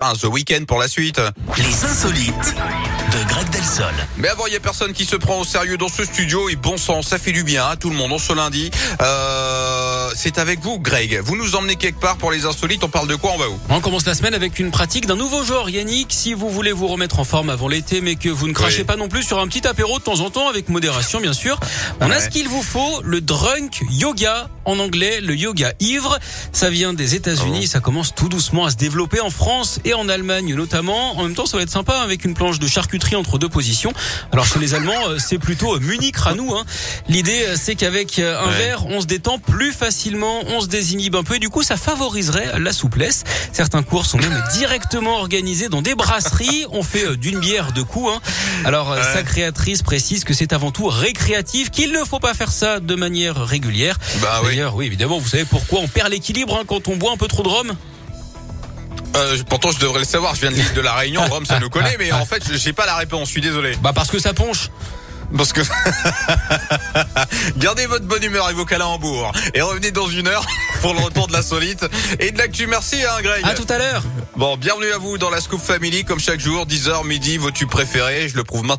The Weekend pour la suite. Les insolites de Greg Delsol. Mais avant, il y a personne qui se prend au sérieux dans ce studio et bon sang, ça fait du bien à tout le monde. On ce lundi, euh, c'est avec vous, Greg. Vous nous emmenez quelque part pour les insolites. On parle de quoi On va où On commence la semaine avec une pratique d'un nouveau genre, Yannick. Si vous voulez vous remettre en forme avant l'été, mais que vous ne crachez Oui. pas non plus sur un petit apéro de temps en temps, avec modération bien sûr, on a ce qu'il vous faut, le drunk yoga. En anglais, le yoga ivre. Ça vient des États-Unis. Ça commence tout doucement à se développer en France et en Allemagne notamment. En même temps, ça va être sympa hein, avec une planche de charcuterie entre deux positions. Alors chez les Allemands, euh, c'est plutôt euh, Munich Ranou. Hein. L'idée, euh, c'est qu'avec un Ouais. verre, on se détend plus facilement, on se désinhibe un peu et du coup, ça favoriserait la souplesse. Certains cours sont même directement organisés dans des brasseries. On fait euh, d'une bière deux coups. Hein. Alors, euh, Ouais. sa créatrice précise que c'est avant tout récréatif, qu'il ne faut pas faire ça de manière régulière. Bah oui. D'ailleurs, oui, évidemment, vous savez pourquoi on perd l'équilibre hein, quand on boit un peu trop de rhum? Euh, pourtant, je devrais le savoir. Je viens de l'île de la Réunion. Rome, ça nous connaît, mais en fait, je sais pas la réponse. Je suis désolé. Bah parce que ça ponche. Parce que gardez votre bonne humeur et vos calembours et revenez dans une heure pour le retour de la solite et de l'actu. Merci, hein, Greg. À tout à l'heure. Bon, bienvenue à vous dans la Scoop Family, comme chaque jour, 10h midi, vos tubes préférés. Je le prouve maintenant.